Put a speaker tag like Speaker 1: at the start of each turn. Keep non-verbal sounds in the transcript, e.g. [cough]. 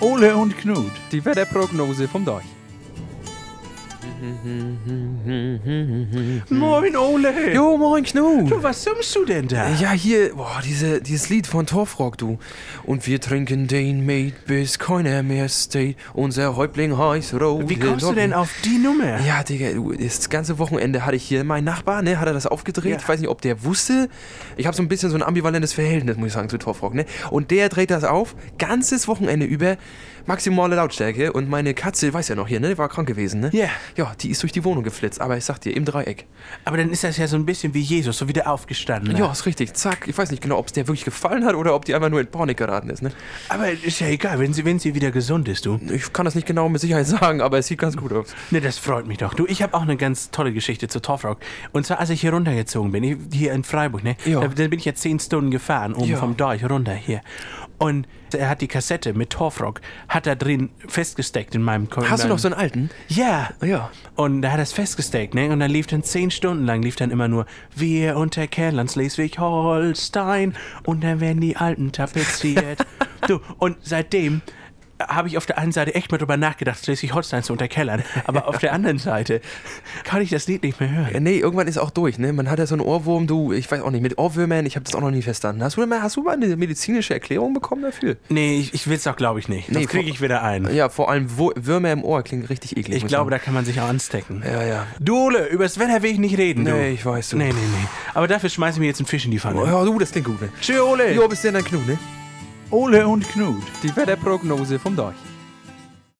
Speaker 1: Ole und Knut.
Speaker 2: Die Wetterprognose vom Deich.
Speaker 1: Moin, Ole.
Speaker 2: Jo, moin Knut.
Speaker 1: Du, was summst du denn da?
Speaker 2: Ja, hier, boah, diese, dieses Lied von Torfrock, du. Und wir trinken den Mate, bis keiner mehr steht. Unser Häuptling heißt Rot.
Speaker 1: Wie kommst du denn auf die Nummer?
Speaker 2: Ja, Digga, du, das ganze Wochenende hatte ich hier meinen Nachbar, ne, hat er das aufgedreht.
Speaker 1: Ja.
Speaker 2: Ich weiß nicht, ob der wusste. Ich habe so ein bisschen so ein ambivalentes Verhältnis, muss ich sagen, zu Torfrock, ne. Und der dreht das auf, ganzes Wochenende über, maximale Lautstärke. Und meine Katze, weiß ja noch hier, ne, war krank gewesen, ne.
Speaker 1: Ja.
Speaker 2: Ja, die ist durch die Wohnung geflitzt, aber ich sag dir, im Dreieck.
Speaker 1: Aber dann ist das ja so ein bisschen wie Jesus, so wieder aufgestanden.
Speaker 2: Ja, ist richtig. Zack. Ich weiß nicht genau, ob es der wirklich gefallen hat oder ob die einfach nur in Panik geraten ist. Ne?
Speaker 1: Aber ist ja egal, wenn sie, wenn sie wieder gesund ist, du.
Speaker 2: Ich kann das nicht genau mit Sicherheit sagen, aber es sieht ganz gut aus.
Speaker 1: Ne, das freut mich doch. Du, ich habe auch eine ganz tolle Geschichte zu Torfrock. Und zwar, als ich hier runtergezogen bin, hier in Freiburg, ne?
Speaker 2: Ja.
Speaker 1: Da, da bin ich jetzt zehn Stunden gefahren, oben
Speaker 2: Ja.
Speaker 1: vom Deich runter hier. Und er hat die Kassette mit Torfrock, hat da drin festgesteckt in meinem Ko- in
Speaker 2: Hast du noch so einen alten?
Speaker 1: Ja.
Speaker 2: Ja.
Speaker 1: Und da hat er es festgesteckt, ne? Und dann lief dann zehn Stunden lang, lief dann immer nur Wir unter Kerlands Schleswig-Holstein und dann werden die Alten tapeziert. [laughs] du, und seitdem habe ich auf der einen Seite echt mal drüber nachgedacht, Schleswig-Holstein zu unterkellern. Aber auf der anderen Seite kann ich das Lied nicht mehr hören.
Speaker 2: Ja, Nee, irgendwann ist auch durch, ne? Man hat ja so einen Ohrwurm, du, ich weiß auch nicht, mit Ohrwürmern, ich habe das auch noch nie verstanden. Hast du, mal, hast du mal eine medizinische Erklärung bekommen dafür?
Speaker 1: Nee, ich, ich will es auch, glaube ich, nicht.
Speaker 2: Nee,
Speaker 1: Sonst kriege ich wieder ein.
Speaker 2: Ja, vor allem Würmer im Ohr klingt richtig eklig.
Speaker 1: Ich glaube,
Speaker 2: sagen.
Speaker 1: da kann man sich auch anstecken.
Speaker 2: Ja, ja.
Speaker 1: Du, Ole, übers Wetter will ich nicht reden, du.
Speaker 2: Nee, ich weiß, du.
Speaker 1: Nee, nee, nee. Aber dafür schmeiße ich mir jetzt einen Fisch in die Pfanne.
Speaker 2: Ja, du, das klingt gut, ne?
Speaker 1: Tschö, Ole.
Speaker 2: Jo, bis denn dann Knut, ne?
Speaker 3: Ole und Knut.
Speaker 2: Die Wetterprognose vom Deich.